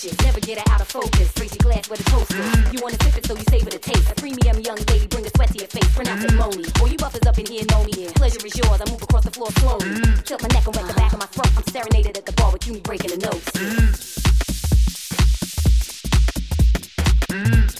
Never get her out of focus. Raise your glass where the toast is. Mm. You wanna sip it, so you savor the taste. A premium young lady, bring a sweat to your face. Pronounce mm. it moany. All you buffers up in here know me. Yeah. Pleasure is yours. I move across the floor slowly. Mm. Tilt my neck and wet the back of my throat. I'm serenaded at the bar with you breaking the notes. Mm. mm.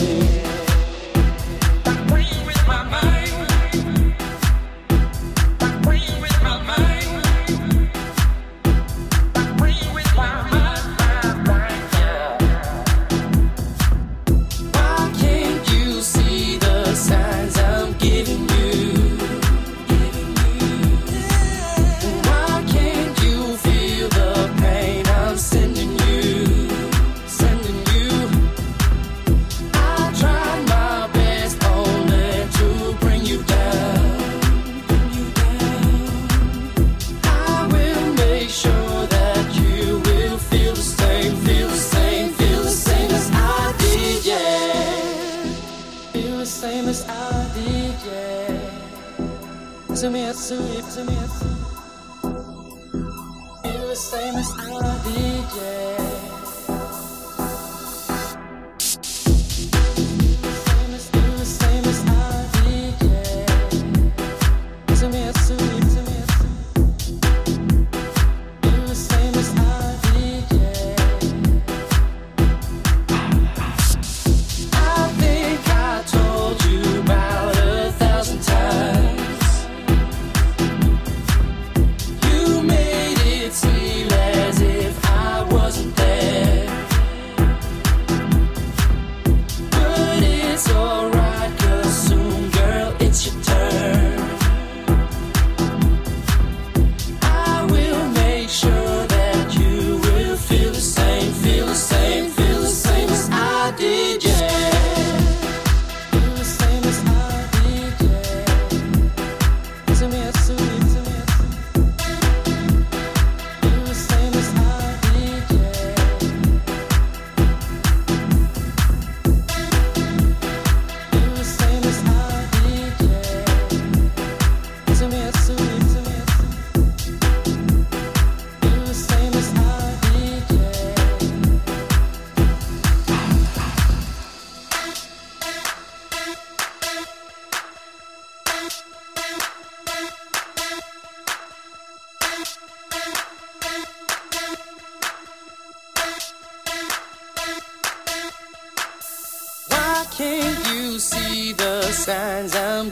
feel the same as I did, yeah. To me, it's to you, to me, it's feel the same as I did, yeah.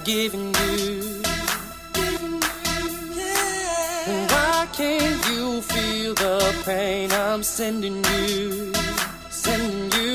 giving you. yeah. why can't you feel the pain I'm sending you? Sending you.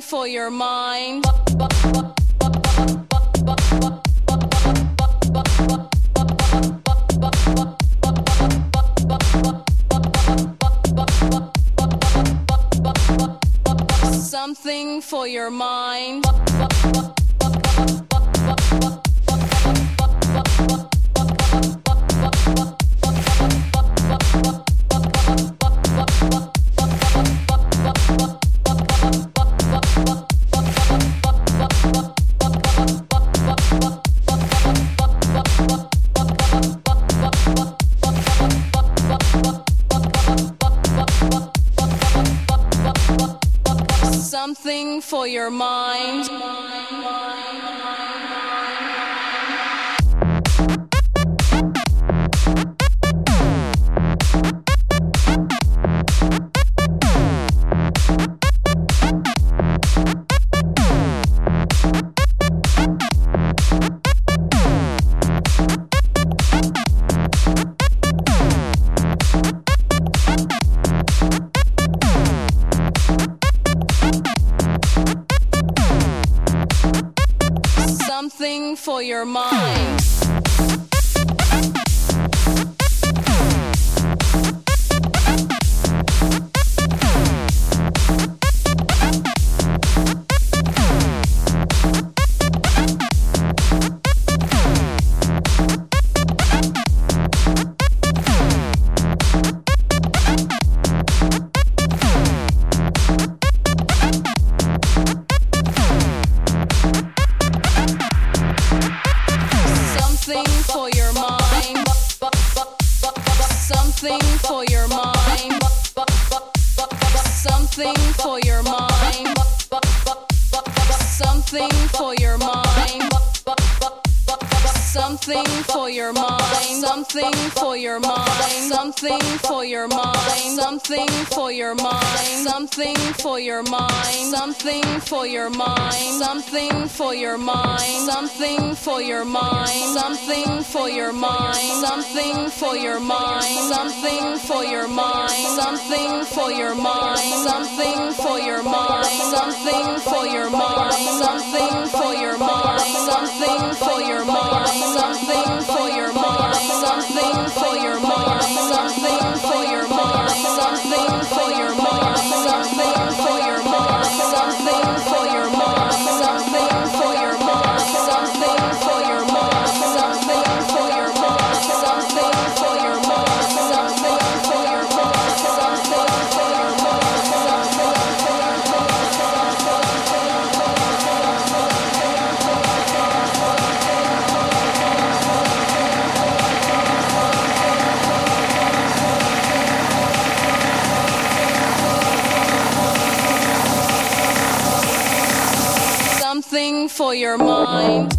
For your mind. Something for your mind. For your mind, something for your mind, something for your mind, something for your mind, something for your mind, something for your mind, something for your mind, something for your mind, something for your mind, something for your mind, something for your mind, something for your mind, something for your mind, something for your mind, something for your mind, something for your mom, something for your mom, something for your mom, something for for your mind.